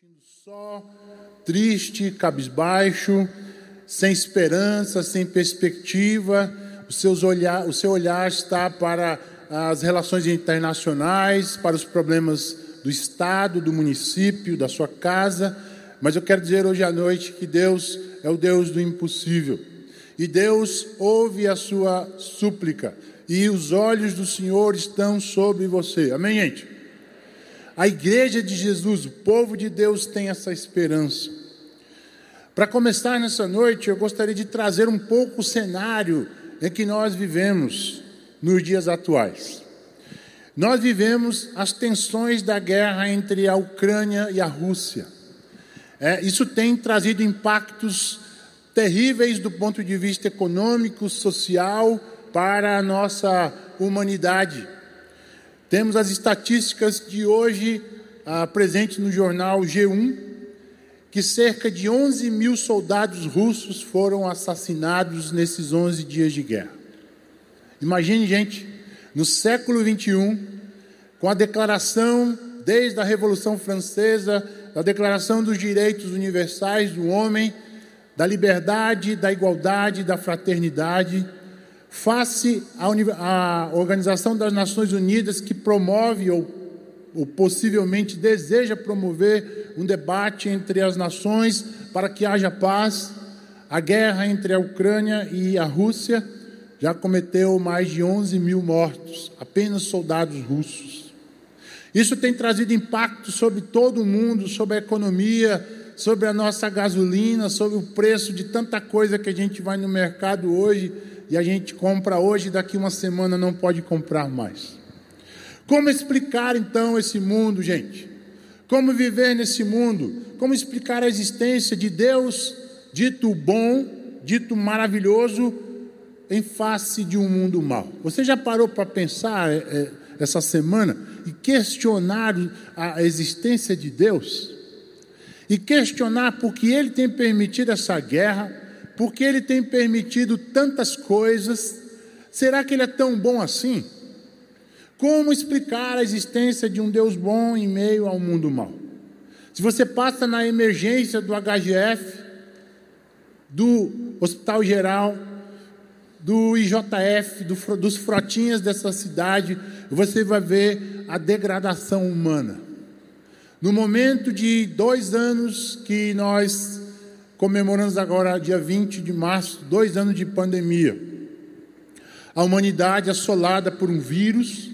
sentindo só, triste, cabisbaixo, sem esperança, sem perspectiva, o, seus olhar, o seu olhar está para as relações internacionais, para os problemas do Estado, do município, da sua casa, mas eu quero dizer hoje à noite que Deus é o Deus do impossível. E Deus ouve a sua súplica, e os olhos do Senhor estão sobre você. Amém, gente? A igreja de Jesus, o povo de Deus tem essa esperança. Para começar nessa noite, eu gostaria de trazer um pouco o cenário em que nós vivemos nos dias atuais. Nós vivemos as tensões da guerra entre a Ucrânia e a Rússia. É, isso tem trazido impactos terríveis do ponto de vista econômico, social, para a nossa humanidade. Temos as estatísticas de hoje ah, presentes no jornal G1, que cerca de 11 mil soldados russos foram assassinados nesses 11 dias de guerra. Imagine, gente, no século 21, com a declaração, desde a Revolução Francesa, a Declaração dos Direitos Universais do Homem, da liberdade, da igualdade, da fraternidade, face à Organização das Nações Unidas, que promove ou, ou possivelmente deseja promover um debate entre as nações para que haja paz, a guerra entre a Ucrânia e a Rússia já cometeu mais de 11 mil mortos, apenas soldados russos. Isso tem trazido impacto sobre todo o mundo, sobre a economia, sobre a nossa gasolina, sobre o preço de tanta coisa que a gente vai no mercado hoje e a gente compra hoje, daqui uma semana não pode comprar mais. Como explicar então esse mundo, gente? Como viver nesse mundo? Como explicar a existência de Deus, dito bom, dito maravilhoso, em face de um mundo mau? Você já parou para pensar é, essa semana e questionar a existência de Deus? E questionar por que Ele tem permitido essa guerra? Porque Ele tem permitido tantas coisas, será que Ele é tão bom assim? Como explicar a existência de um Deus bom em meio ao mundo mau? Se você passa na emergência do HGF, do Hospital Geral, do IJF, do, dos frotinhas dessa cidade, você vai ver a degradação humana. No momento de dois anos que nós comemoramos agora, dia 20 de março, dois anos de pandemia. A humanidade assolada por um vírus,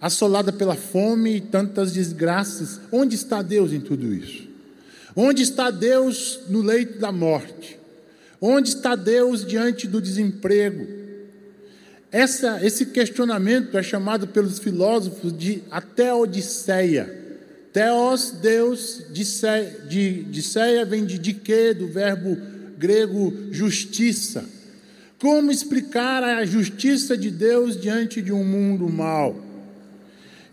assolada pela fome e tantas desgraças. Onde está Deus em tudo isso? Onde está Deus no leito da morte? Onde está Deus diante do desemprego? Essa, esse questionamento é chamado pelos filósofos de até Odisseia Theos, Deus, de, de Ceia vem de dique, do verbo grego justiça. Como explicar a justiça de Deus diante de um mundo mau?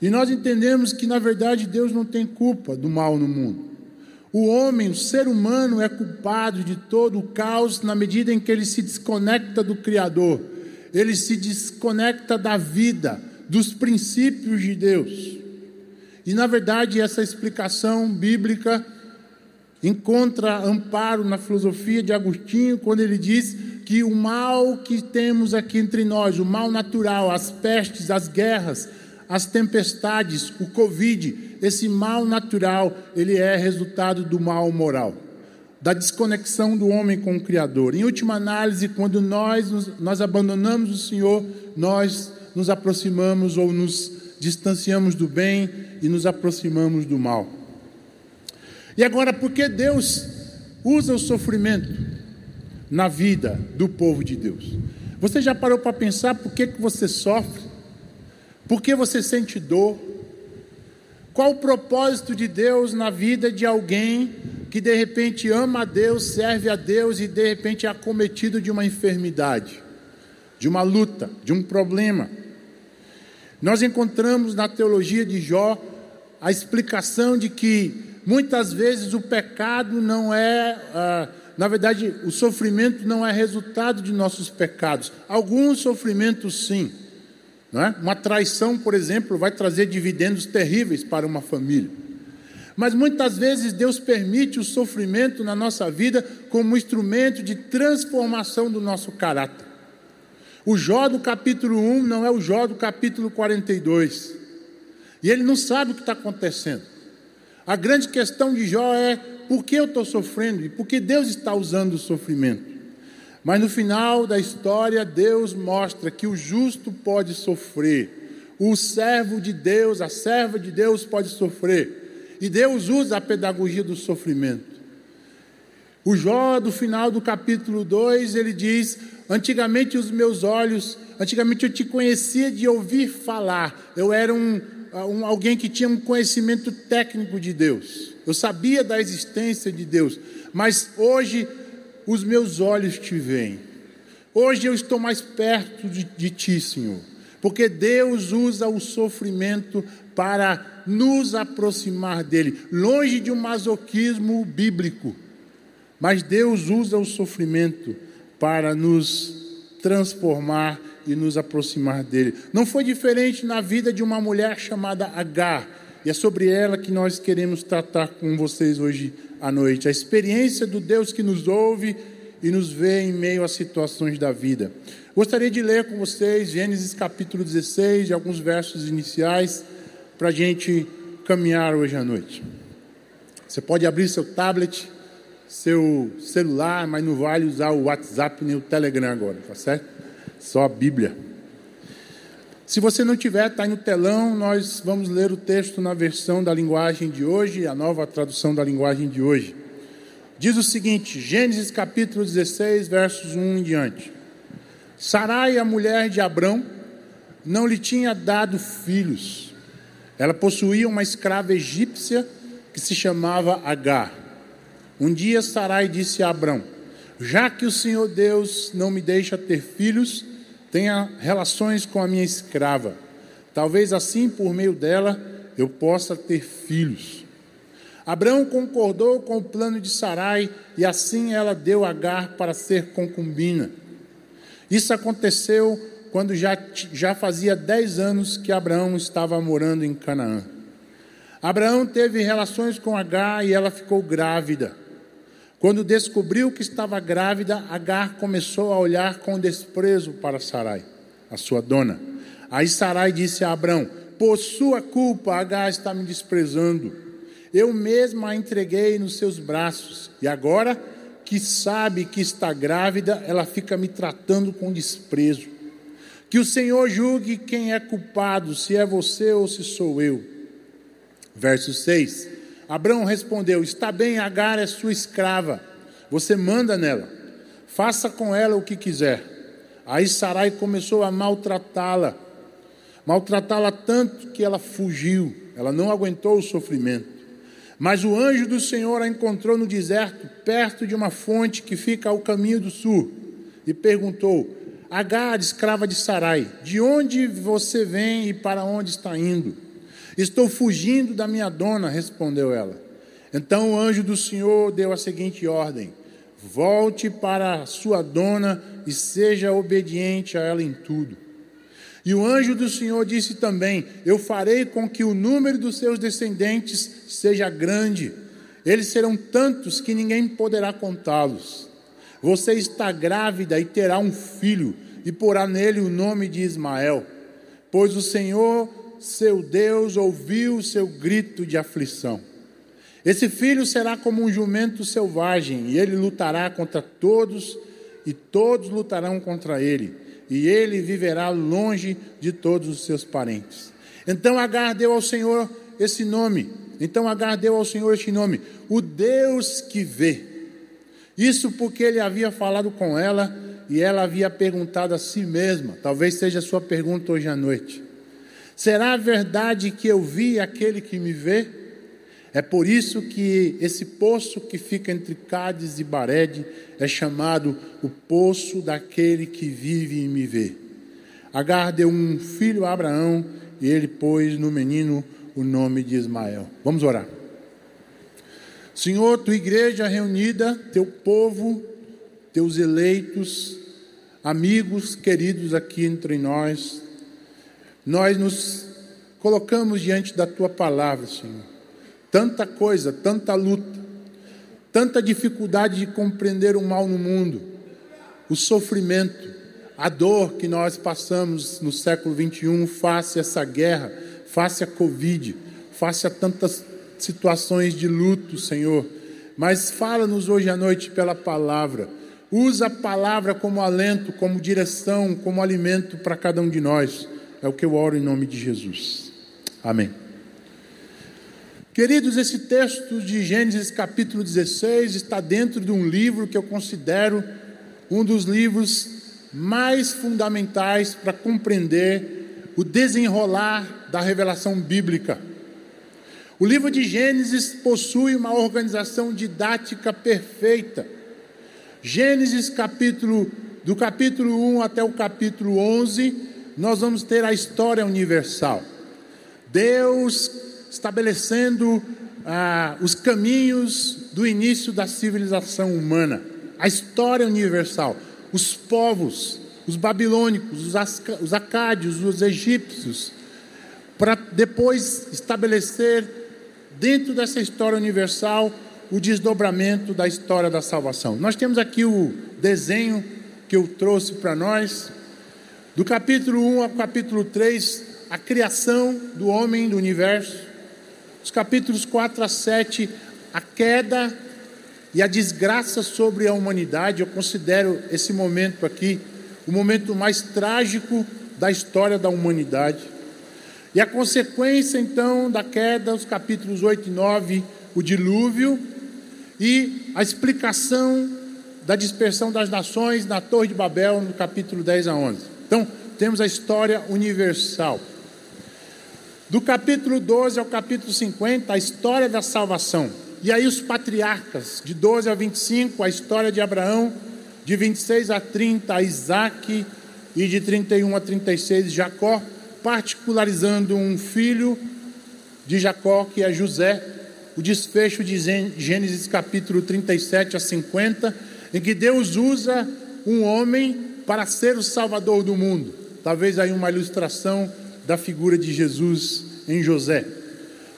E nós entendemos que, na verdade, Deus não tem culpa do mal no mundo. O homem, o ser humano, é culpado de todo o caos na medida em que ele se desconecta do Criador, ele se desconecta da vida, dos princípios de Deus. E na verdade, essa explicação bíblica encontra amparo na filosofia de Agostinho, quando ele diz que o mal que temos aqui entre nós, o mal natural, as pestes, as guerras, as tempestades, o Covid, esse mal natural, ele é resultado do mal moral, da desconexão do homem com o Criador. Em última análise, quando nós, nós abandonamos o Senhor, nós nos aproximamos ou nos distanciamos do bem e nos aproximamos do mal. E agora, por que Deus usa o sofrimento na vida do povo de Deus? Você já parou para pensar por que, que você sofre? Por que você sente dor? Qual o propósito de Deus na vida de alguém que de repente ama a Deus, serve a Deus e de repente é acometido de uma enfermidade, de uma luta, de um problema? Nós encontramos na teologia de Jó a explicação de que muitas vezes o pecado não é, ah, na verdade, o sofrimento não é resultado de nossos pecados. Alguns sofrimentos, sim. Não é? Uma traição, por exemplo, vai trazer dividendos terríveis para uma família. Mas muitas vezes Deus permite o sofrimento na nossa vida como instrumento de transformação do nosso caráter. O Jó do capítulo 1 não é o Jó do capítulo 42. E ele não sabe o que está acontecendo. A grande questão de Jó é por que eu estou sofrendo e por que Deus está usando o sofrimento. Mas no final da história, Deus mostra que o justo pode sofrer, o servo de Deus, a serva de Deus pode sofrer, e Deus usa a pedagogia do sofrimento. O Jó, do final do capítulo 2, ele diz: Antigamente os meus olhos, antigamente eu te conhecia de ouvir falar, eu era um, um, alguém que tinha um conhecimento técnico de Deus, eu sabia da existência de Deus, mas hoje os meus olhos te veem. Hoje eu estou mais perto de, de ti, Senhor, porque Deus usa o sofrimento para nos aproximar dele, longe de um masoquismo bíblico, mas Deus usa o sofrimento para nos transformar e nos aproximar dele. Não foi diferente na vida de uma mulher chamada Agar, e é sobre ela que nós queremos tratar com vocês hoje à noite. A experiência do Deus que nos ouve e nos vê em meio às situações da vida. Gostaria de ler com vocês Gênesis capítulo 16 e alguns versos iniciais para a gente caminhar hoje à noite. Você pode abrir seu tablet, seu celular, mas não vale usar o WhatsApp nem o Telegram agora, tá certo? Só a Bíblia. Se você não tiver, está aí no telão, nós vamos ler o texto na versão da linguagem de hoje, a nova tradução da linguagem de hoje. Diz o seguinte, Gênesis capítulo 16, versos 1 em diante. Sarai, a mulher de Abrão, não lhe tinha dado filhos. Ela possuía uma escrava egípcia que se chamava Agar. Um dia Sarai disse a Abrão: Já que o Senhor Deus não me deixa ter filhos, tenha relações com a minha escrava. Talvez assim, por meio dela, eu possa ter filhos. Abraão concordou com o plano de Sarai e assim ela deu Agar para ser concubina. Isso aconteceu quando já, já fazia dez anos que Abraão estava morando em Canaã. Abraão teve relações com Agar e ela ficou grávida. Quando descobriu que estava grávida, Agar começou a olhar com desprezo para Sarai, a sua dona. Aí Sarai disse a Abraão: Por sua culpa, Agar está me desprezando. Eu mesma a entreguei nos seus braços, e agora que sabe que está grávida, ela fica me tratando com desprezo. Que o Senhor julgue quem é culpado, se é você ou se sou eu. Verso 6. Abraão respondeu: Está bem, Agar é sua escrava, você manda nela, faça com ela o que quiser. Aí Sarai começou a maltratá-la, maltratá-la tanto que ela fugiu, ela não aguentou o sofrimento. Mas o anjo do Senhor a encontrou no deserto, perto de uma fonte que fica ao caminho do sul, e perguntou: Agar, escrava de Sarai, de onde você vem e para onde está indo? Estou fugindo da minha dona, respondeu ela. Então o anjo do Senhor deu a seguinte ordem: Volte para sua dona e seja obediente a ela em tudo. E o anjo do Senhor disse também: Eu farei com que o número dos seus descendentes seja grande. Eles serão tantos que ninguém poderá contá-los. Você está grávida e terá um filho, e porá nele o nome de Ismael, pois o Senhor seu Deus ouviu seu grito de aflição. Esse filho será como um jumento selvagem, e ele lutará contra todos, e todos lutarão contra ele, e ele viverá longe de todos os seus parentes. Então Agar deu ao Senhor esse nome. Então Agar deu ao Senhor este nome, o Deus que vê. Isso porque ele havia falado com ela e ela havia perguntado a si mesma, talvez seja a sua pergunta hoje à noite. Será verdade que eu vi aquele que me vê? É por isso que esse poço que fica entre Cádiz e Barede é chamado o poço daquele que vive e me vê. Agar deu um filho a Abraão e ele pôs no menino o nome de Ismael. Vamos orar. Senhor, tua igreja reunida, teu povo, teus eleitos, amigos queridos aqui entre nós, nós nos colocamos diante da tua palavra, Senhor, tanta coisa, tanta luta, tanta dificuldade de compreender o mal no mundo, o sofrimento, a dor que nós passamos no século 21 face a essa guerra, face a Covid, face a tantas situações de luto, Senhor. Mas fala-nos hoje à noite pela palavra. Usa a palavra como alento, como direção, como alimento para cada um de nós. É o que eu oro em nome de Jesus. Amém. Queridos, esse texto de Gênesis capítulo 16 está dentro de um livro que eu considero um dos livros mais fundamentais para compreender o desenrolar da revelação bíblica. O livro de Gênesis possui uma organização didática perfeita. Gênesis capítulo do capítulo 1 até o capítulo 11, nós vamos ter a história universal. Deus estabelecendo ah, os caminhos do início da civilização humana, a história universal os povos, os babilônicos, os acádios, os egípcios, para depois estabelecer dentro dessa história universal o desdobramento da história da salvação. Nós temos aqui o desenho que eu trouxe para nós, do capítulo 1 ao capítulo 3, a criação do homem do universo, os capítulos 4 a 7, a queda e a desgraça sobre a humanidade, eu considero esse momento aqui o momento mais trágico da história da humanidade. E a consequência então da queda, os capítulos 8 e 9, o dilúvio e a explicação da dispersão das nações na Torre de Babel, no capítulo 10 a 11. Então, temos a história universal. Do capítulo 12 ao capítulo 50, a história da salvação. E aí os patriarcas, de 12 a 25, a história de Abraão, de 26 a 30, a Isaac, e de 31 a 36, Jacó, particularizando um filho de Jacó, que é José, o desfecho de Gênesis capítulo 37 a 50, em que Deus usa um homem para ser o salvador do mundo. Talvez aí uma ilustração da figura de Jesus em José.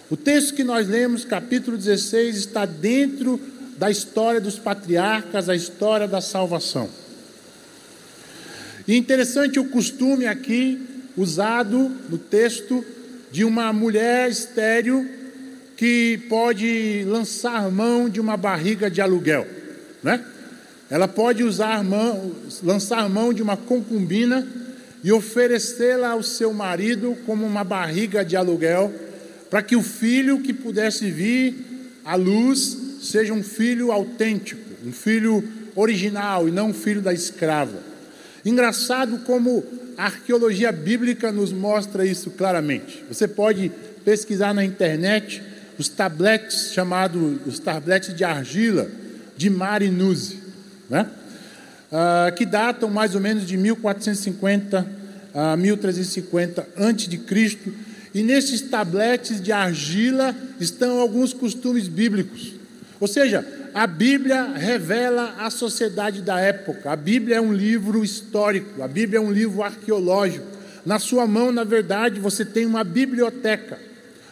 O texto que nós lemos, capítulo 16, está dentro da história dos patriarcas, a história da salvação. E interessante o costume aqui usado no texto de uma mulher estéril que pode lançar mão de uma barriga de aluguel, né? Ela pode usar mão, lançar mão de uma concubina e oferecê-la ao seu marido como uma barriga de aluguel para que o filho que pudesse vir à luz seja um filho autêntico, um filho original e não um filho da escrava. Engraçado como a arqueologia bíblica nos mostra isso claramente. Você pode pesquisar na internet os tabletes chamados os tabletes de argila de Marinuzi, né? Ah, que datam mais ou menos de 1450 a 1350 antes de Cristo e nesses tabletes de argila estão alguns costumes bíblicos. Ou seja, a Bíblia revela a sociedade da época. A Bíblia é um livro histórico, a Bíblia é um livro arqueológico. Na sua mão, na verdade, você tem uma biblioteca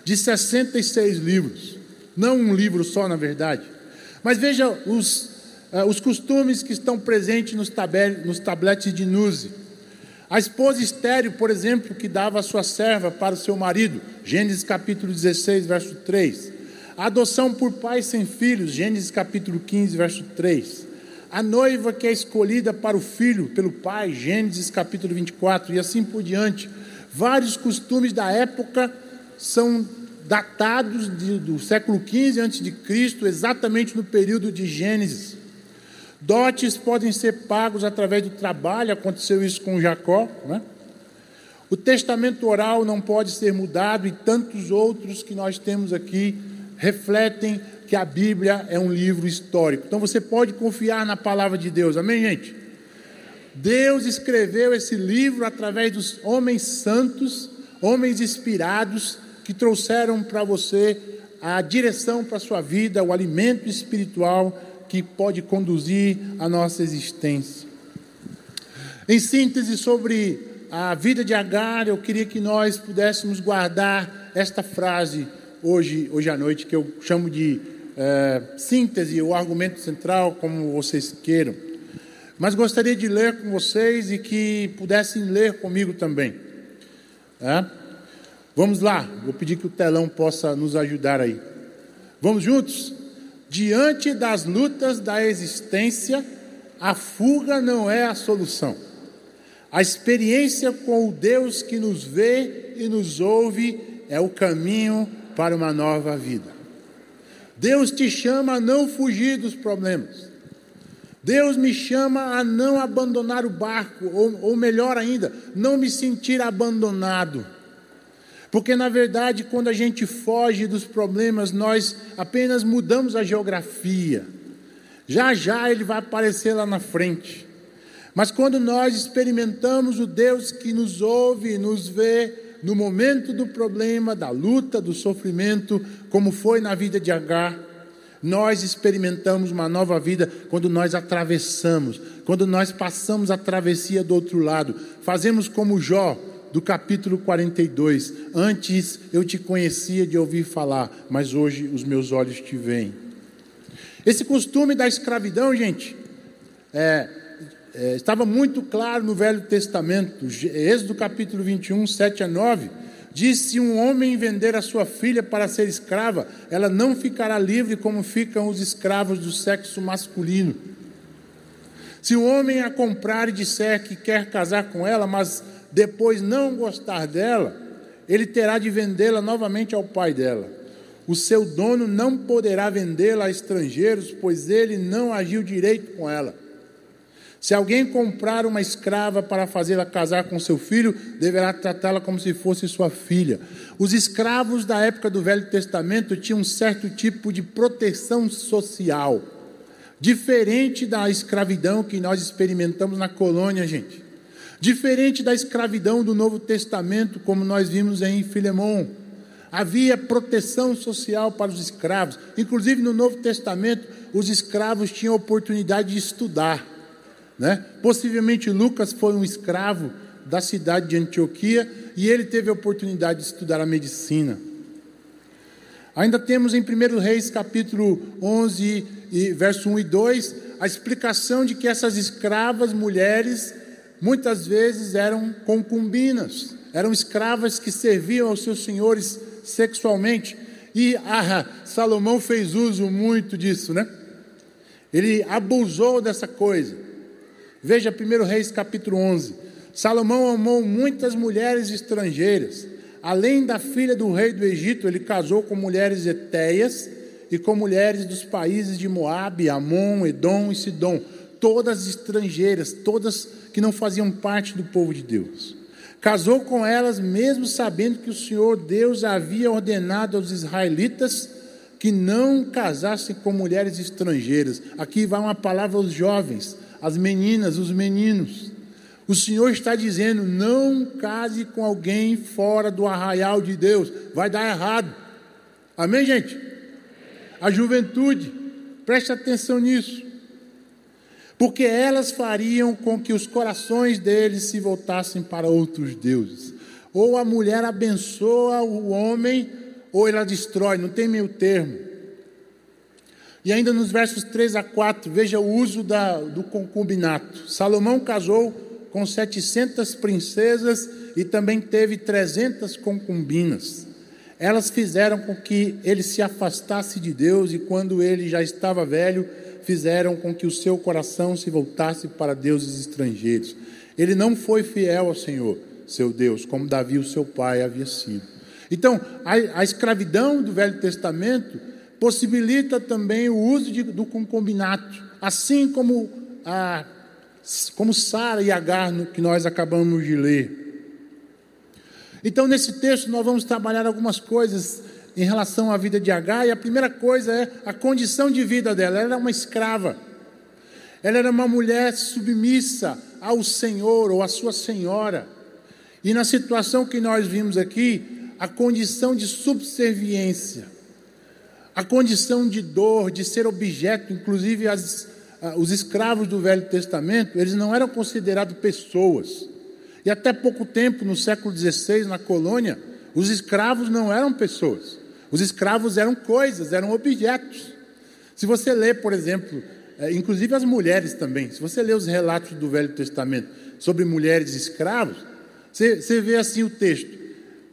de 66 livros. Não um livro só, na verdade. Mas veja os, uh, os costumes que estão presentes nos, tabel, nos tabletes de Nuzi. A esposa estéreo, por exemplo, que dava a sua serva para o seu marido, Gênesis capítulo 16, verso 3. A adoção por pais sem filhos, Gênesis capítulo 15, verso 3. A noiva que é escolhida para o filho pelo pai, Gênesis capítulo 24, e assim por diante. Vários costumes da época são datados de, do século 15 a.C., exatamente no período de Gênesis. Dotes podem ser pagos através do trabalho, aconteceu isso com Jacó. Né? O testamento oral não pode ser mudado e tantos outros que nós temos aqui refletem que a Bíblia é um livro histórico. Então você pode confiar na palavra de Deus, amém, gente? Deus escreveu esse livro através dos homens santos, homens inspirados, que trouxeram para você a direção para a sua vida, o alimento espiritual que pode conduzir a nossa existência. Em síntese, sobre a vida de Agar, eu queria que nós pudéssemos guardar esta frase: hoje, hoje à noite, que eu chamo de é, síntese ou argumento central, como vocês queiram. Mas gostaria de ler com vocês e que pudessem ler comigo também. É? Vamos lá, vou pedir que o telão possa nos ajudar aí. Vamos juntos? Diante das lutas da existência, a fuga não é a solução. A experiência com o Deus que nos vê e nos ouve é o caminho para uma nova vida. Deus te chama a não fugir dos problemas. Deus me chama a não abandonar o barco, ou, ou melhor ainda, não me sentir abandonado. Porque na verdade, quando a gente foge dos problemas, nós apenas mudamos a geografia. Já já ele vai aparecer lá na frente. Mas quando nós experimentamos o Deus que nos ouve, nos vê no momento do problema, da luta, do sofrimento, como foi na vida de Agar, nós experimentamos uma nova vida quando nós atravessamos, quando nós passamos a travessia do outro lado. Fazemos como Jó, do capítulo 42. Antes eu te conhecia de ouvir falar, mas hoje os meus olhos te veem. Esse costume da escravidão, gente, é, é, estava muito claro no Velho Testamento, Êxodo capítulo 21, 7 a 9. Diz: se um homem vender a sua filha para ser escrava, ela não ficará livre como ficam os escravos do sexo masculino. Se o homem a comprar e disser que quer casar com ela, mas depois não gostar dela, ele terá de vendê-la novamente ao pai dela. O seu dono não poderá vendê-la a estrangeiros, pois ele não agiu direito com ela. Se alguém comprar uma escrava para fazê-la casar com seu filho, deverá tratá-la como se fosse sua filha. Os escravos da época do Velho Testamento tinham um certo tipo de proteção social, diferente da escravidão que nós experimentamos na colônia, gente. Diferente da escravidão do Novo Testamento, como nós vimos em Filemão. Havia proteção social para os escravos. Inclusive no Novo Testamento, os escravos tinham oportunidade de estudar. Né? Possivelmente Lucas foi um escravo da cidade de Antioquia e ele teve a oportunidade de estudar a medicina. Ainda temos em 1 Reis capítulo 11, verso 1 e 2, a explicação de que essas escravas mulheres muitas vezes eram concubinas, eram escravas que serviam aos seus senhores sexualmente. E ah, Salomão fez uso muito disso, né? Ele abusou dessa coisa. Veja 1 Reis capítulo 11. Salomão amou muitas mulheres estrangeiras. Além da filha do rei do Egito, ele casou com mulheres etéias e com mulheres dos países de Moabe, Amon, Edom e Sidom, todas estrangeiras, todas que não faziam parte do povo de Deus. Casou com elas, mesmo sabendo que o Senhor Deus havia ordenado aos israelitas que não casassem com mulheres estrangeiras. Aqui vai uma palavra aos jovens, as meninas, os meninos. O Senhor está dizendo: não case com alguém fora do arraial de Deus, vai dar errado. Amém, gente? A juventude, preste atenção nisso porque elas fariam com que os corações deles se voltassem para outros deuses. Ou a mulher abençoa o homem, ou ela destrói, não tem meio termo. E ainda nos versos 3 a 4, veja o uso da, do concubinato. Salomão casou com 700 princesas e também teve 300 concubinas. Elas fizeram com que ele se afastasse de Deus e quando ele já estava velho, fizeram com que o seu coração se voltasse para deuses estrangeiros. Ele não foi fiel ao Senhor, seu Deus, como Davi, o seu pai, havia sido. Então, a, a escravidão do Velho Testamento possibilita também o uso de, do concubinato, assim como a, como Sara e Agar, que nós acabamos de ler. Então, nesse texto, nós vamos trabalhar algumas coisas em relação à vida de Agar, e a primeira coisa é a condição de vida dela. Ela era uma escrava, ela era uma mulher submissa ao Senhor ou à sua senhora. E na situação que nós vimos aqui, a condição de subserviência, a condição de dor, de ser objeto, inclusive as, os escravos do Velho Testamento, eles não eram considerados pessoas. E até pouco tempo, no século XVI, na colônia, os escravos não eram pessoas. Os escravos eram coisas, eram objetos. Se você lê, por exemplo, é, inclusive as mulheres também, se você lê os relatos do Velho Testamento sobre mulheres escravos, você, você vê assim o texto.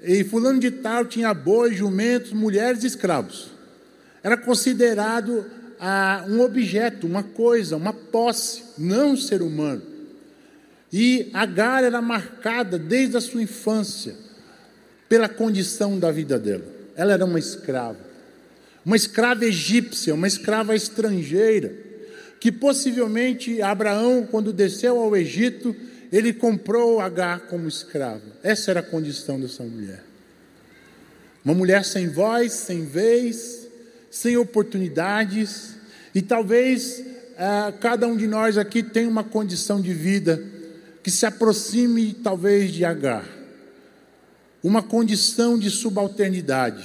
E fulano de tal tinha bois, jumentos, mulheres e escravos. Era considerado ah, um objeto, uma coisa, uma posse, não um ser humano. E Agar era marcada desde a sua infância pela condição da vida dela. Ela era uma escrava, uma escrava egípcia, uma escrava estrangeira, que possivelmente Abraão, quando desceu ao Egito, ele comprou Agar como escrava. Essa era a condição dessa mulher. Uma mulher sem voz, sem vez, sem oportunidades, e talvez ah, cada um de nós aqui tenha uma condição de vida que se aproxime talvez de Agar, uma condição de subalternidade,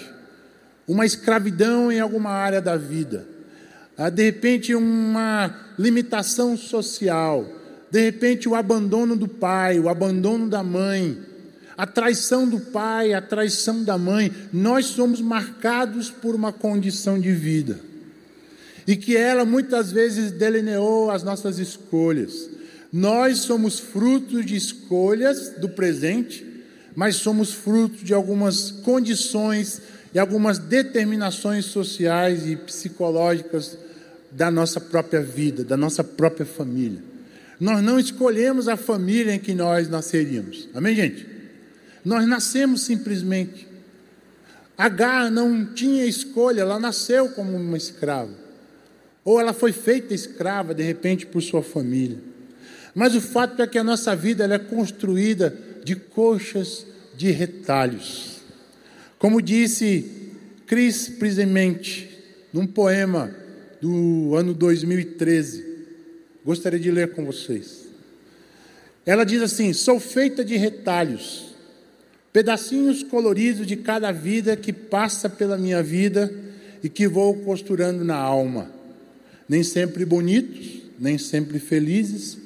uma escravidão em alguma área da vida, ah, de repente uma limitação social, de repente o abandono do pai, o abandono da mãe, a traição do pai, a traição da mãe, nós somos marcados por uma condição de vida. E que ela muitas vezes delineou as nossas escolhas. Nós somos frutos de escolhas do presente, mas somos frutos de algumas condições e algumas determinações sociais e psicológicas da nossa própria vida, da nossa própria família. Nós não escolhemos a família em que nós nasceríamos. Amém, gente? Nós nascemos simplesmente. Agar não tinha escolha, ela nasceu como uma escrava. Ou ela foi feita escrava, de repente, por sua família. Mas o fato é que a nossa vida é construída de coxas de retalhos. Como disse Chris Prisemente, num poema do ano 2013, gostaria de ler com vocês. Ela diz assim: Sou feita de retalhos, pedacinhos coloridos de cada vida que passa pela minha vida e que vou costurando na alma. Nem sempre bonitos, nem sempre felizes,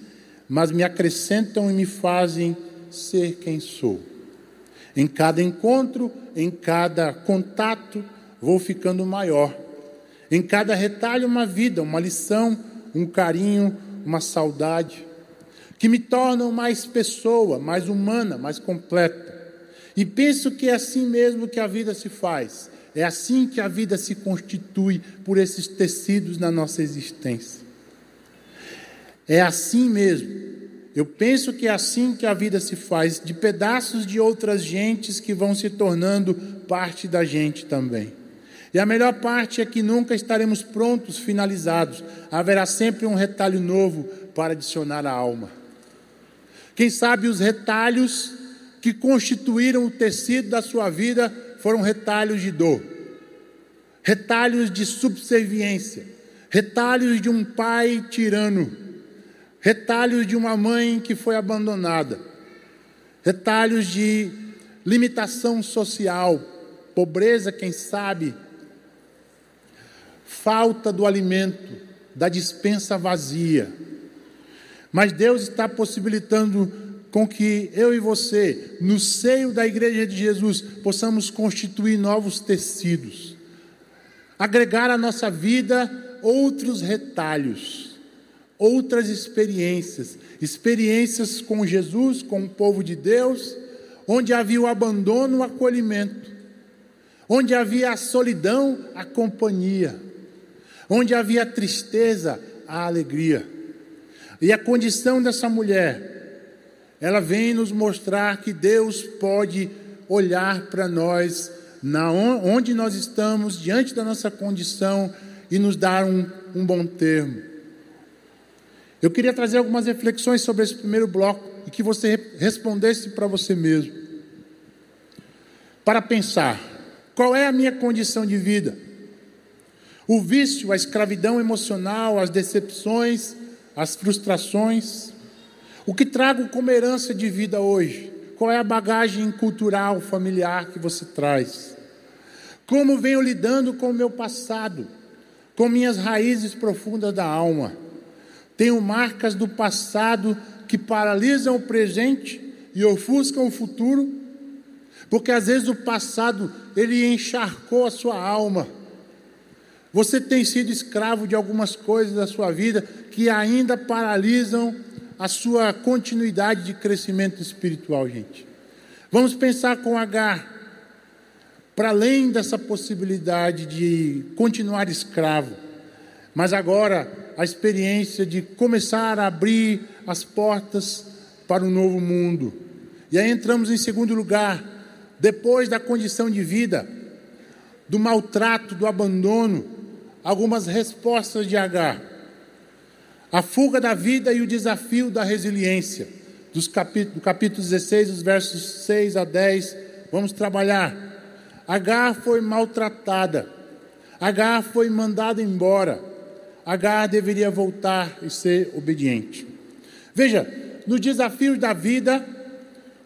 mas me acrescentam e me fazem ser quem sou. Em cada encontro, em cada contato, vou ficando maior. Em cada retalho, uma vida, uma lição, um carinho, uma saudade, que me tornam mais pessoa, mais humana, mais completa. E penso que é assim mesmo que a vida se faz. É assim que a vida se constitui por esses tecidos na nossa existência. É assim mesmo. Eu penso que é assim que a vida se faz, de pedaços de outras gentes que vão se tornando parte da gente também. E a melhor parte é que nunca estaremos prontos, finalizados. Haverá sempre um retalho novo para adicionar à alma. Quem sabe os retalhos que constituíram o tecido da sua vida foram retalhos de dor, retalhos de subserviência, retalhos de um pai tirano retalhos de uma mãe que foi abandonada, retalhos de limitação social, pobreza, quem sabe, falta do alimento, da dispensa vazia. Mas Deus está possibilitando com que eu e você, no seio da igreja de Jesus, possamos constituir novos tecidos, agregar à nossa vida outros retalhos outras experiências, experiências com Jesus, com o povo de Deus, onde havia o abandono, o acolhimento, onde havia a solidão, a companhia, onde havia a tristeza, a alegria. E a condição dessa mulher, ela vem nos mostrar que Deus pode olhar para nós, na onde nós estamos, diante da nossa condição, e nos dar um, um bom termo. Eu queria trazer algumas reflexões sobre esse primeiro bloco e que você respondesse para você mesmo. Para pensar, qual é a minha condição de vida? O vício, a escravidão emocional, as decepções, as frustrações. O que trago como herança de vida hoje? Qual é a bagagem cultural, familiar que você traz? Como venho lidando com o meu passado, com minhas raízes profundas da alma? Tenho marcas do passado que paralisam o presente e ofuscam o futuro. Porque às vezes o passado ele encharcou a sua alma. Você tem sido escravo de algumas coisas da sua vida que ainda paralisam a sua continuidade de crescimento espiritual, gente. Vamos pensar com H, para além dessa possibilidade de continuar escravo, mas agora a experiência de começar a abrir as portas para um novo mundo. E aí entramos em segundo lugar, depois da condição de vida, do maltrato, do abandono, algumas respostas de Agar. A fuga da vida e o desafio da resiliência. Dos capítulos, do capítulo 16, os versos 6 a 10, vamos trabalhar. Agar foi maltratada. Agar foi mandada embora. Agar deveria voltar e ser obediente. Veja, nos desafios da vida,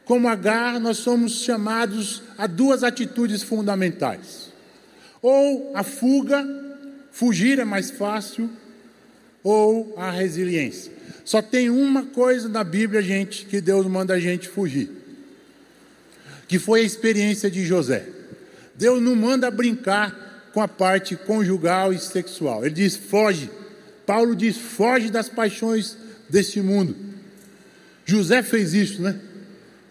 como Agar, nós somos chamados a duas atitudes fundamentais: ou a fuga, fugir é mais fácil, ou a resiliência. Só tem uma coisa na Bíblia, gente, que Deus manda a gente fugir, que foi a experiência de José. Deus não manda brincar com a parte conjugal e sexual. Ele diz: foge. Paulo diz: foge das paixões deste mundo. José fez isso, né?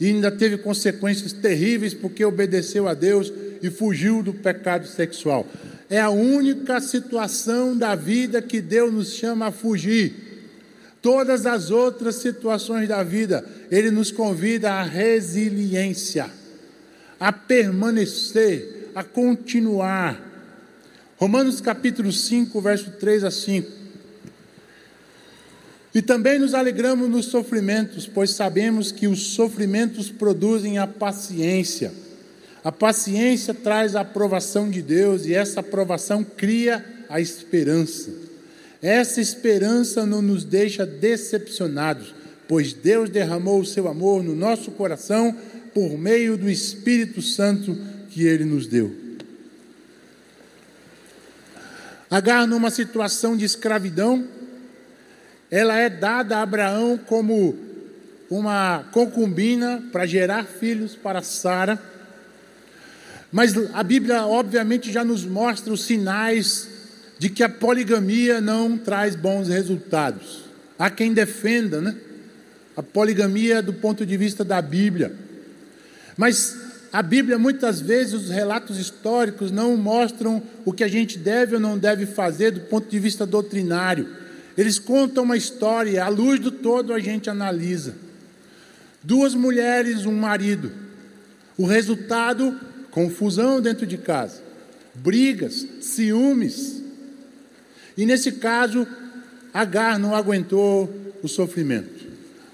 e ainda teve consequências terríveis porque obedeceu a Deus e fugiu do pecado sexual. É a única situação da vida que Deus nos chama a fugir. Todas as outras situações da vida, Ele nos convida à resiliência, a permanecer, a continuar. Romanos capítulo 5, verso 3 a 5. E também nos alegramos nos sofrimentos, pois sabemos que os sofrimentos produzem a paciência. A paciência traz a aprovação de Deus e essa aprovação cria a esperança. Essa esperança não nos deixa decepcionados, pois Deus derramou o seu amor no nosso coração por meio do Espírito Santo que ele nos deu. Agar numa situação de escravidão, ela é dada a Abraão como uma concubina para gerar filhos para Sara. Mas a Bíblia, obviamente, já nos mostra os sinais de que a poligamia não traz bons resultados. Há quem defenda, né? A poligamia do ponto de vista da Bíblia. Mas a Bíblia, muitas vezes, os relatos históricos não mostram o que a gente deve ou não deve fazer do ponto de vista doutrinário. Eles contam uma história, à luz do todo a gente analisa. Duas mulheres, um marido. O resultado: confusão dentro de casa, brigas, ciúmes. E nesse caso, Agar não aguentou o sofrimento.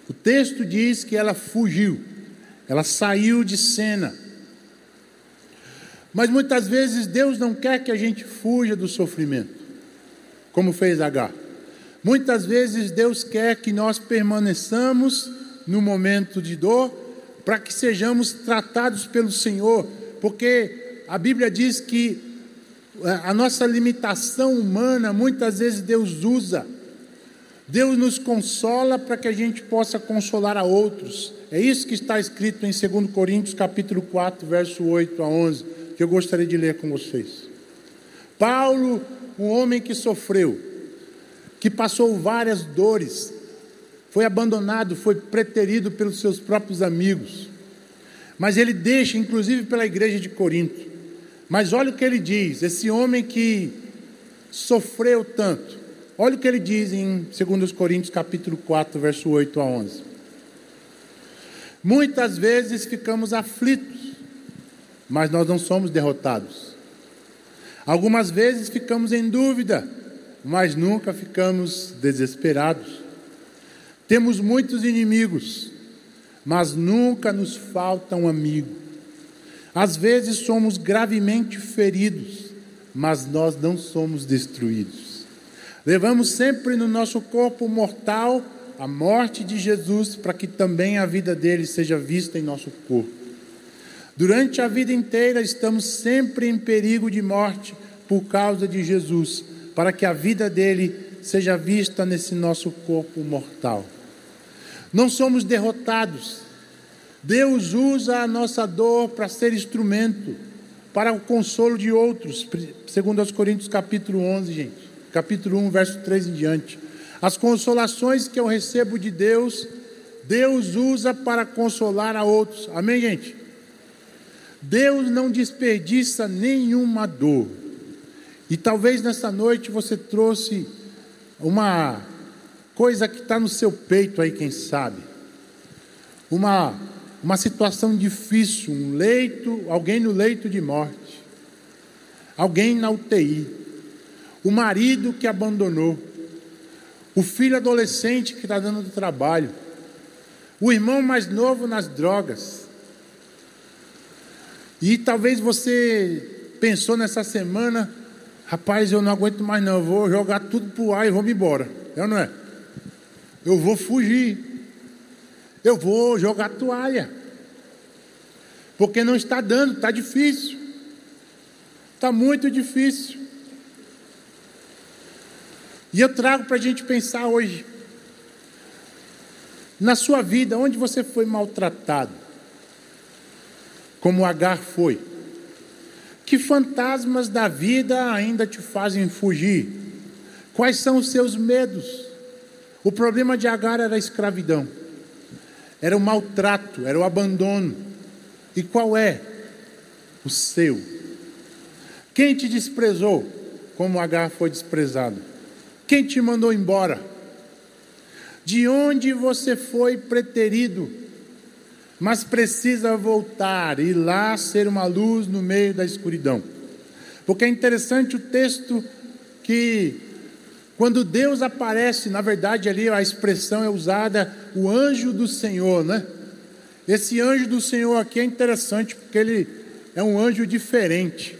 O texto diz que ela fugiu, ela saiu de cena. Mas muitas vezes Deus não quer que a gente fuja do sofrimento, como fez Agar. Muitas vezes Deus quer que nós permaneçamos no momento de dor, para que sejamos tratados pelo Senhor, porque a Bíblia diz que é, a nossa limitação humana, muitas vezes Deus usa. Deus nos consola para que a gente possa consolar a outros. É isso que está escrito em 2 Coríntios capítulo 4, verso 8 a 11, que eu gostaria de ler com vocês. Paulo, um homem que sofreu, que passou várias dores, foi abandonado, foi preterido pelos seus próprios amigos. Mas ele deixa, inclusive pela igreja de Corinto. Mas olha o que ele diz: esse homem que sofreu tanto. Olha o que ele diz em 2 Coríntios capítulo 4, verso 8 a 11. Muitas vezes ficamos aflitos, mas nós não somos derrotados. Algumas vezes ficamos em dúvida, mas nunca ficamos desesperados. Temos muitos inimigos, mas nunca nos falta um amigo. Às vezes somos gravemente feridos, mas nós não somos destruídos. Levamos sempre no nosso corpo mortal a morte de Jesus, para que também a vida dele seja vista em nosso corpo. Durante a vida inteira estamos sempre em perigo de morte por causa de Jesus para que a vida dele seja vista nesse nosso corpo mortal. Não somos derrotados. Deus usa a nossa dor para ser instrumento para o consolo de outros, segundo aos Coríntios capítulo 11, gente. Capítulo 1, verso 3 em diante. As consolações que eu recebo de Deus, Deus usa para consolar a outros. Amém, gente? Deus não desperdiça nenhuma dor. E talvez nessa noite você trouxe uma coisa que está no seu peito aí, quem sabe. Uma, uma situação difícil, um leito, alguém no leito de morte, alguém na UTI, o marido que abandonou, o filho adolescente que está dando trabalho, o irmão mais novo nas drogas. E talvez você pensou nessa semana, rapaz, eu não aguento mais não, eu vou jogar tudo para o ar e vou me embora. É ou não é? Eu vou fugir. Eu vou jogar toalha. Porque não está dando, está difícil. Está muito difícil. E eu trago para a gente pensar hoje. Na sua vida, onde você foi maltratado? Como Agar foi. Que fantasmas da vida ainda te fazem fugir? Quais são os seus medos? O problema de Agar era a escravidão, era o maltrato, era o abandono. E qual é o seu? Quem te desprezou, como Agar foi desprezado? Quem te mandou embora? De onde você foi preterido, mas precisa voltar e lá ser uma luz no meio da escuridão. Porque é interessante o texto que quando Deus aparece, na verdade ali a expressão é usada o anjo do Senhor, né? Esse anjo do Senhor aqui é interessante porque ele é um anjo diferente.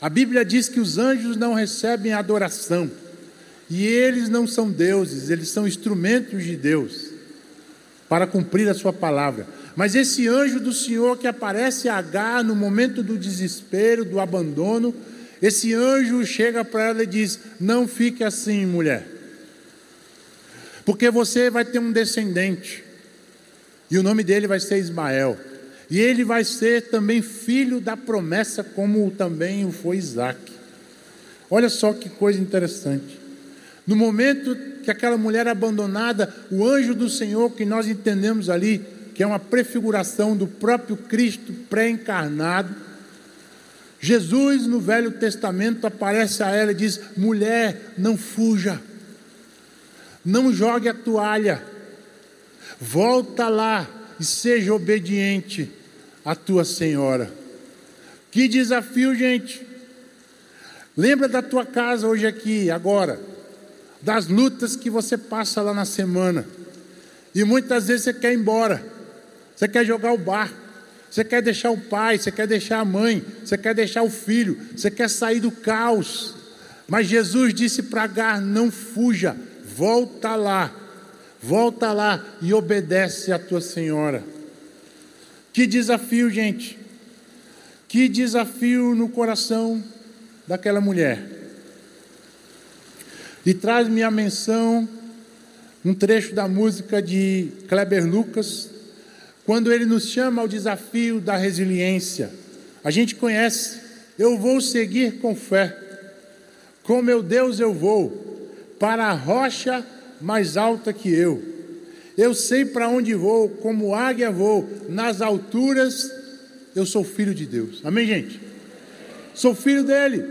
A Bíblia diz que os anjos não recebem adoração. E eles não são deuses, eles são instrumentos de Deus para cumprir a sua palavra. Mas esse anjo do Senhor que aparece a Agar no momento do desespero, do abandono, esse anjo chega para ela e diz: Não fique assim, mulher, porque você vai ter um descendente, e o nome dele vai ser Ismael, e ele vai ser também filho da promessa, como também o foi Isaac. Olha só que coisa interessante. No momento que aquela mulher abandonada, o anjo do Senhor, que nós entendemos ali, que é uma prefiguração do próprio Cristo pré-encarnado, Jesus, no Velho Testamento, aparece a ela e diz: mulher, não fuja, não jogue a toalha, volta lá e seja obediente à tua senhora. Que desafio, gente! Lembra da tua casa hoje aqui, agora, das lutas que você passa lá na semana, e muitas vezes você quer ir embora, você quer jogar o barco. Você quer deixar o pai, você quer deixar a mãe, você quer deixar o filho, você quer sair do caos. Mas Jesus disse para Agar: não fuja, volta lá, volta lá e obedece à tua senhora. Que desafio, gente. Que desafio no coração daquela mulher. E traz-me a menção um trecho da música de Kleber Lucas, quando ele nos chama ao desafio da resiliência. A gente conhece, eu vou seguir com fé, com meu Deus eu vou, para a rocha mais alta que eu. Eu sei para onde vou, como águia vou, nas alturas eu sou filho de Deus. Amém, gente? Sou filho dele,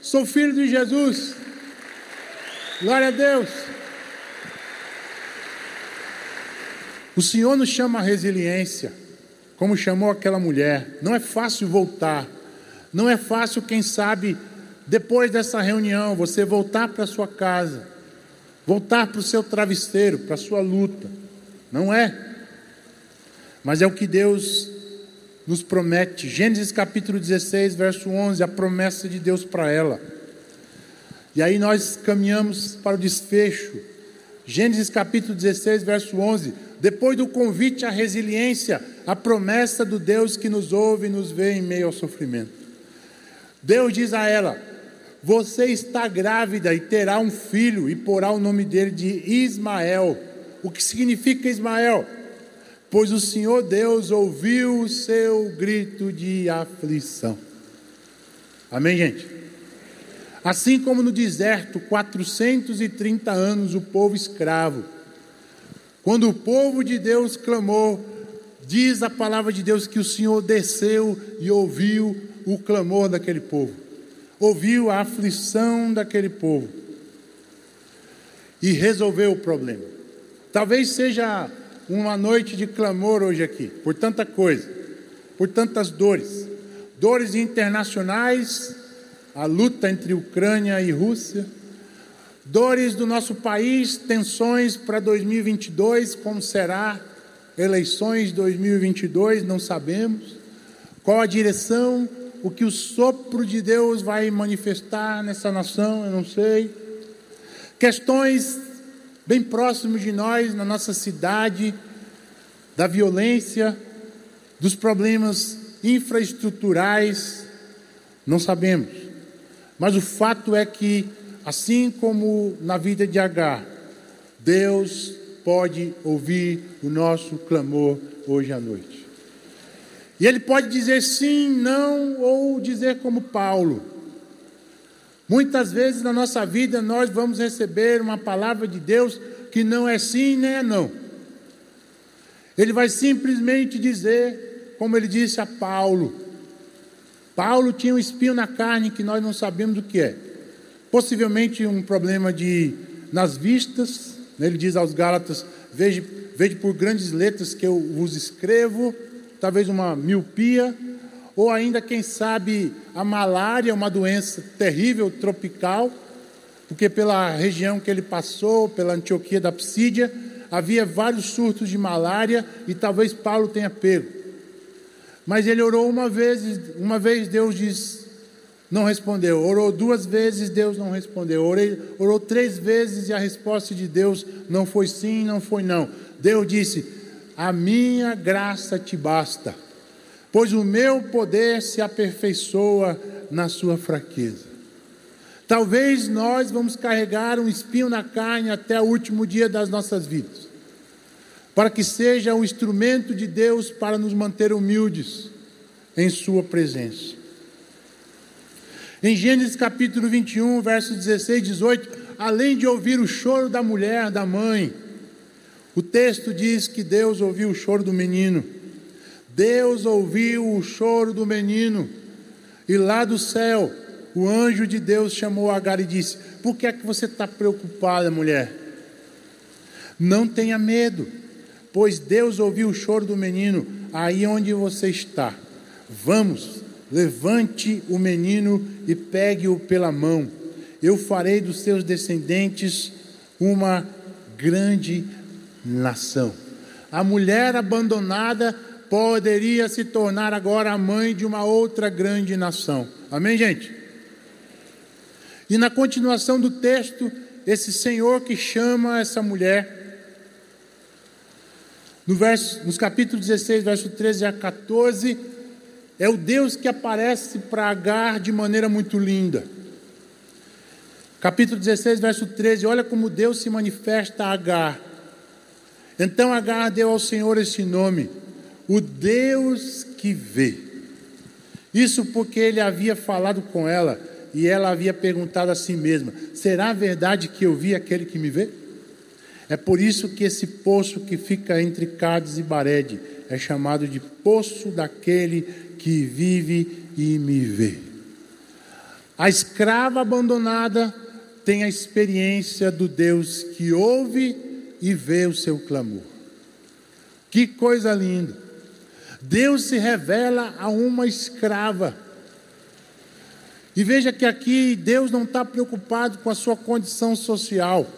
sou filho de Jesus. Glória a Deus. O Senhor nos chama a resiliência, como chamou aquela mulher. Não é fácil voltar. Não é fácil, quem sabe, depois dessa reunião, você voltar para sua casa, voltar para o seu travesseiro, para a sua luta. Não é. Mas é o que Deus nos promete. Gênesis capítulo 16, verso 11, a promessa de Deus para ela. E aí nós caminhamos para o desfecho. Gênesis capítulo 16, verso 11 depois do convite à resiliência, a promessa do Deus que nos ouve e nos vê em meio ao sofrimento. Deus diz a ela: Você está grávida e terá um filho, e porá o nome dele de Ismael. O que significa Ismael? pois o Senhor Deus ouviu o seu grito de aflição. Amém, gente? Assim como no deserto, 430 anos o povo escravo. Quando o povo de Deus clamou, diz a palavra de Deus que o Senhor desceu e ouviu o clamor daquele povo, ouviu a aflição daquele povo e resolveu o problema. Talvez seja uma noite de clamor hoje aqui, por tanta coisa, por tantas dores, dores internacionais, a luta entre Ucrânia e Rússia, dores do nosso país, tensões para 2022, como será, eleições 2022, não sabemos, qual a direção, o que o sopro de Deus vai manifestar nessa nação, eu não sei. Questões bem próximo de nós, na nossa cidade, da violência, dos problemas infraestruturais, não sabemos. Mas o fato é que, assim como na vida de Agar, Deus pode ouvir o nosso clamor hoje à noite. E Ele pode dizer sim, não, ou dizer como Paulo. Muitas vezes na nossa vida nós vamos receber uma palavra de Deus que não é sim nem é não. Ele vai simplesmente dizer, como ele disse a Paulo. Paulo tinha um espinho na carne que nós não sabemos o que é. Possivelmente um problema de nas vistas. Né? Ele diz aos Gálatas: veja, veja por grandes letras que eu vos escrevo. Talvez uma miopia, ou ainda, quem sabe, a malária, uma doença terrível, tropical, porque pela região que ele passou, pela Antioquia da Psídia, havia vários surtos de malária e talvez Paulo tenha pego. Mas ele orou uma vez, uma vez Deus diz, não respondeu. Orou duas vezes, Deus não respondeu. Orei, orou três vezes e a resposta de Deus não foi sim, não foi não. Deus disse: A minha graça te basta, pois o meu poder se aperfeiçoa na sua fraqueza. Talvez nós vamos carregar um espinho na carne até o último dia das nossas vidas, para que seja um instrumento de Deus para nos manter humildes em Sua presença. Em Gênesis capítulo 21, versos 16 e 18, além de ouvir o choro da mulher, da mãe, o texto diz que Deus ouviu o choro do menino. Deus ouviu o choro do menino, e lá do céu, o anjo de Deus chamou Agar e disse: Por que é que você está preocupada, mulher? Não tenha medo, pois Deus ouviu o choro do menino aí onde você está. Vamos, levante o menino e pegue-o pela mão. Eu farei dos seus descendentes uma grande nação. A mulher abandonada poderia se tornar agora a mãe de uma outra grande nação. Amém, gente? E na continuação do texto, esse Senhor que chama essa mulher, no verso, nos capítulos 16, verso 13 a 14, é o Deus que aparece para Agar de maneira muito linda. Capítulo 16, verso 13, olha como Deus se manifesta a Agar. Então Agar deu ao Senhor esse nome, o Deus que vê. Isso porque ele havia falado com ela e ela havia perguntado a si mesma: será verdade que eu vi aquele que me vê? É por isso que esse poço que fica entre Cádiz e Barede é chamado de poço daquele que vive e me vê. A escrava abandonada tem a experiência do Deus que ouve e vê o seu clamor. Que coisa linda! Deus se revela a uma escrava e veja que aqui Deus não está preocupado com a sua condição social,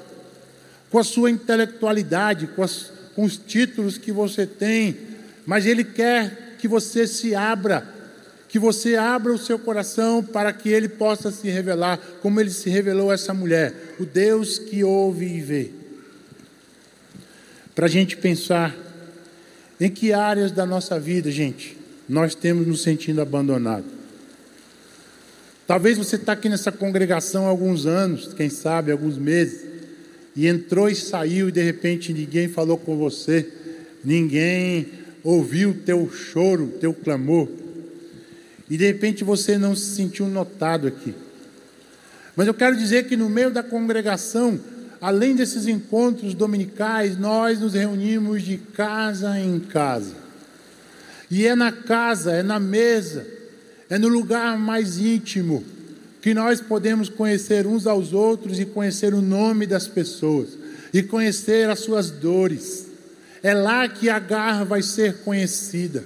com a sua intelectualidade, com, as, com os títulos que você tem, mas Ele quer que você se abra, que você abra o seu coração para que Ele possa se revelar, como Ele se revelou a essa mulher, o Deus que ouve e vê. Para a gente pensar em que áreas da nossa vida, gente, nós temos nos sentindo abandonados. Talvez você está aqui nessa congregação há alguns anos, quem sabe, alguns meses, e entrou e saiu e de repente ninguém falou com você. ninguém ouviu teu choro, teu clamor, e de repente você não se sentiu notado aqui. Mas eu quero dizer que no meio da congregação, além desses encontros dominicais, nós nos reunimos de casa em casa. E é na casa, é na mesa, é no lugar mais íntimo que nós podemos conhecer uns aos outros e conhecer o nome das pessoas e conhecer as suas dores. É lá que Agar vai ser conhecida.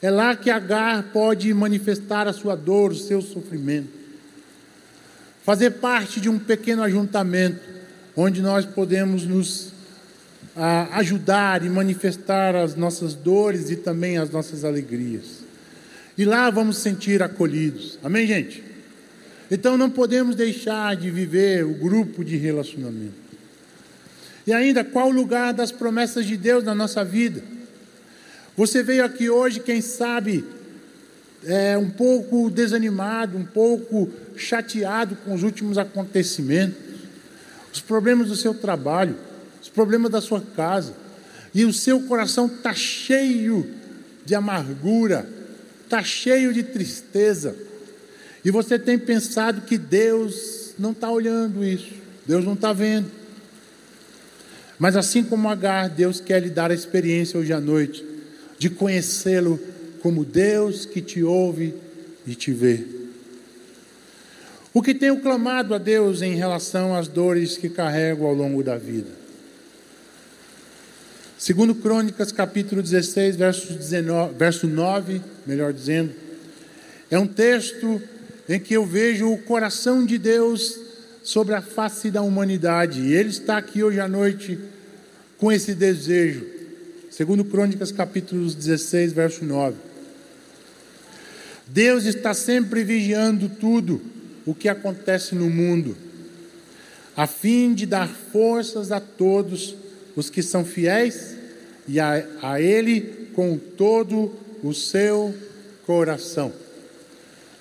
É lá que Agar pode manifestar a sua dor, o seu sofrimento. Fazer parte de um pequeno ajuntamento, onde nós podemos nos ah, ajudar e manifestar as nossas dores e também as nossas alegrias. E lá vamos sentir acolhidos. Amém, gente? Então não podemos deixar de viver o grupo de relacionamento. E ainda, qual o lugar das promessas de Deus na nossa vida? Você veio aqui hoje, quem sabe, é, um pouco desanimado, um pouco chateado com os últimos acontecimentos, os problemas do seu trabalho, os problemas da sua casa, e o seu coração está cheio de amargura, está cheio de tristeza, e você tem pensado que Deus não está olhando isso, Deus não está vendo. Mas assim como Agar, Deus quer lhe dar a experiência hoje à noite de conhecê-lo como Deus que te ouve e te vê. O que tenho clamado a Deus em relação às dores que carrego ao longo da vida? Segundo Crônicas, capítulo 16, verso, 19, verso 9, melhor dizendo, é um texto em que eu vejo o coração de Deus sobre a face da humanidade. E ele está aqui hoje à noite com esse desejo. Segundo Crônicas capítulo 16, verso 9. Deus está sempre vigiando tudo o que acontece no mundo, a fim de dar forças a todos os que são fiéis e a, a Ele com todo o seu coração.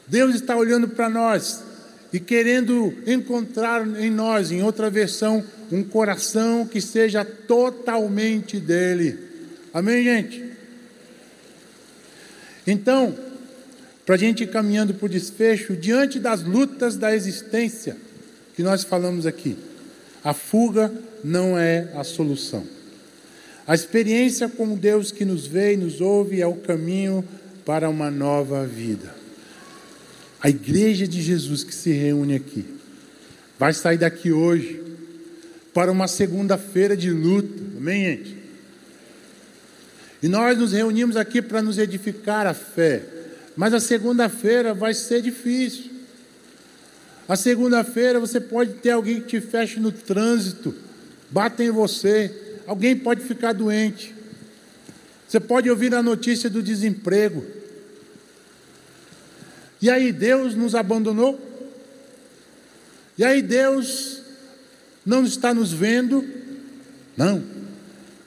Deus está olhando para nós e querendo encontrar em nós, em outra versão, um coração que seja totalmente dele. Amém, gente? Então, para a gente ir caminhando para o desfecho, diante das lutas da existência que nós falamos aqui, a fuga não é a solução. A experiência com Deus que nos vê e nos ouve é o caminho para uma nova vida. A igreja de Jesus que se reúne aqui vai sair daqui hoje para uma segunda-feira de luta, amém, gente? E nós nos reunimos aqui para nos edificar a fé, mas a segunda-feira vai ser difícil. A segunda-feira você pode ter alguém que te feche no trânsito, bata em você, alguém pode ficar doente. Você pode ouvir a notícia do desemprego. E aí Deus nos abandonou? E aí Deus não está nos vendo? Não.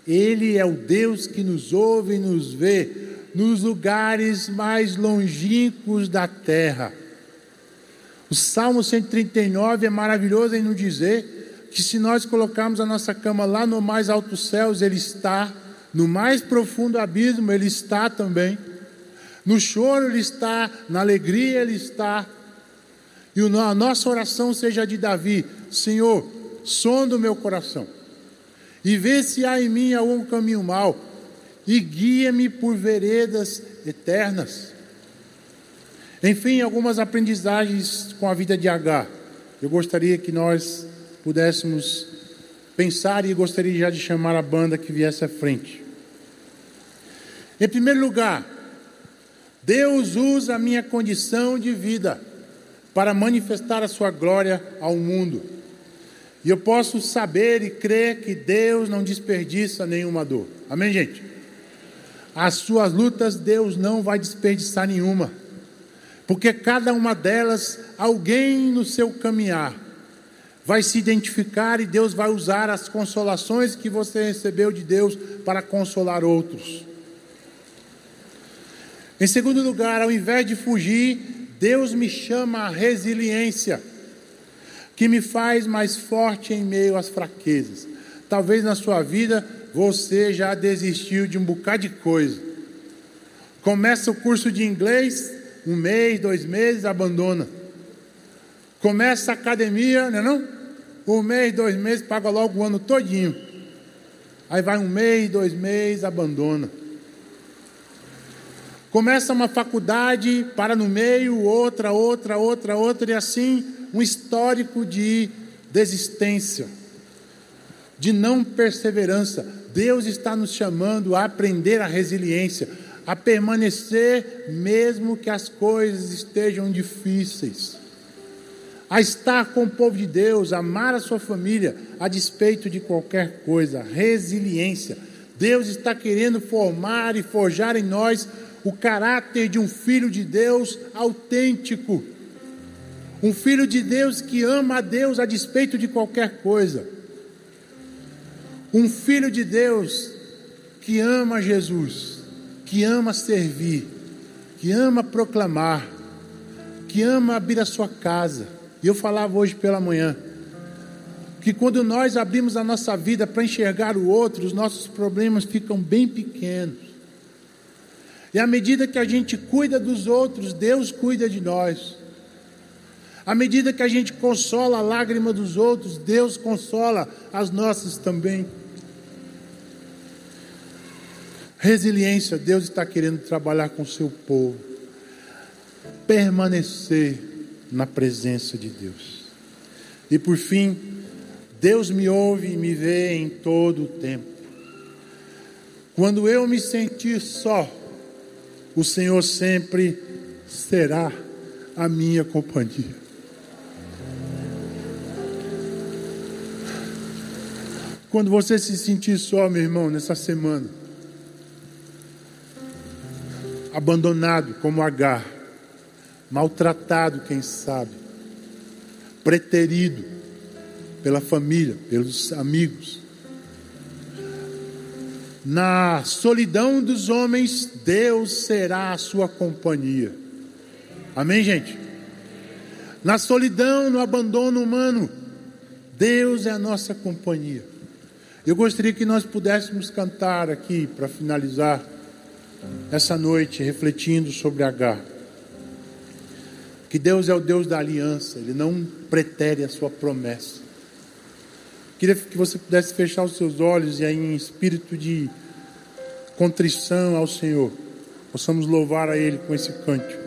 Ele é o Deus que nos ouve e nos vê nos lugares mais longínquos da terra. O Salmo 139 é maravilhoso em nos dizer que se nós colocarmos a nossa cama lá no mais alto céus, Ele está, no mais profundo abismo, Ele está também. No choro Ele está, na alegria Ele está. E a nossa oração seja de Davi: Senhor, sonda o meu coração e vê se há em mim algum caminho mau e guia-me por veredas eternas. Enfim, algumas aprendizagens com a vida de Agar. Eu gostaria que nós pudéssemos pensar e gostaria já de chamar a banda que viesse à frente. Em primeiro lugar, Deus usa a minha condição de vida para manifestar a sua glória ao mundo. E eu posso saber e crer que Deus não desperdiça nenhuma dor. Amém, gente? As suas lutas, Deus não vai desperdiçar nenhuma. Porque cada uma delas, alguém no seu caminhar vai se identificar e Deus vai usar as consolações que você recebeu de Deus para consolar outros. Em segundo lugar, ao invés de fugir, Deus me chama à resiliência, que me faz mais forte em meio às fraquezas. Talvez na sua vida você já desistiu de um bocado de coisa. Começa o curso de inglês, um mês, dois meses, abandona. Começa a academia, não é não? Um mês, dois meses, paga logo o ano todinho. Aí vai um mês, dois meses, abandona. Começa uma faculdade, para no meio, outra, outra, outra, outra, e assim um histórico de desistência, de não perseverança. Deus está nos chamando a aprender a resiliência, a permanecer mesmo que as coisas estejam difíceis, a estar com o povo de Deus, amar a sua família, a despeito de qualquer coisa, resiliência. Deus está querendo formar e forjar em nós o caráter de um filho de Deus autêntico. Um filho de Deus que ama a Deus a despeito de qualquer coisa. Um filho de Deus que ama Jesus, que ama servir, que ama proclamar, que ama abrir a sua casa. E eu falava hoje pela manhã que quando nós abrimos a nossa vida para enxergar o outro, os nossos problemas ficam bem pequenos. E à medida que a gente cuida dos outros, Deus cuida de nós. À medida que a gente consola a lágrima dos outros, Deus consola as nossas também. Resiliência, Deus está querendo trabalhar com o seu povo. Permanecer na presença de Deus. E por fim, Deus me ouve e me vê em todo o tempo. Quando eu me sentir só, o Senhor sempre será a minha companhia. Quando você se sentir só, meu irmão, nessa semana, abandonado como Agar, maltratado, quem sabe, preterido pela família, pelos amigos, na solidão dos homens, Deus será a sua companhia. Amém, gente? Na solidão, no abandono humano, Deus é a nossa companhia. Eu gostaria que nós pudéssemos cantar aqui para finalizar essa noite, refletindo sobre Agar. Que Deus é o Deus da aliança, Ele não pretere a sua promessa. Queria que você pudesse fechar os seus olhos e aí em espírito de contrição ao Senhor, possamos louvar a Ele com esse cântico.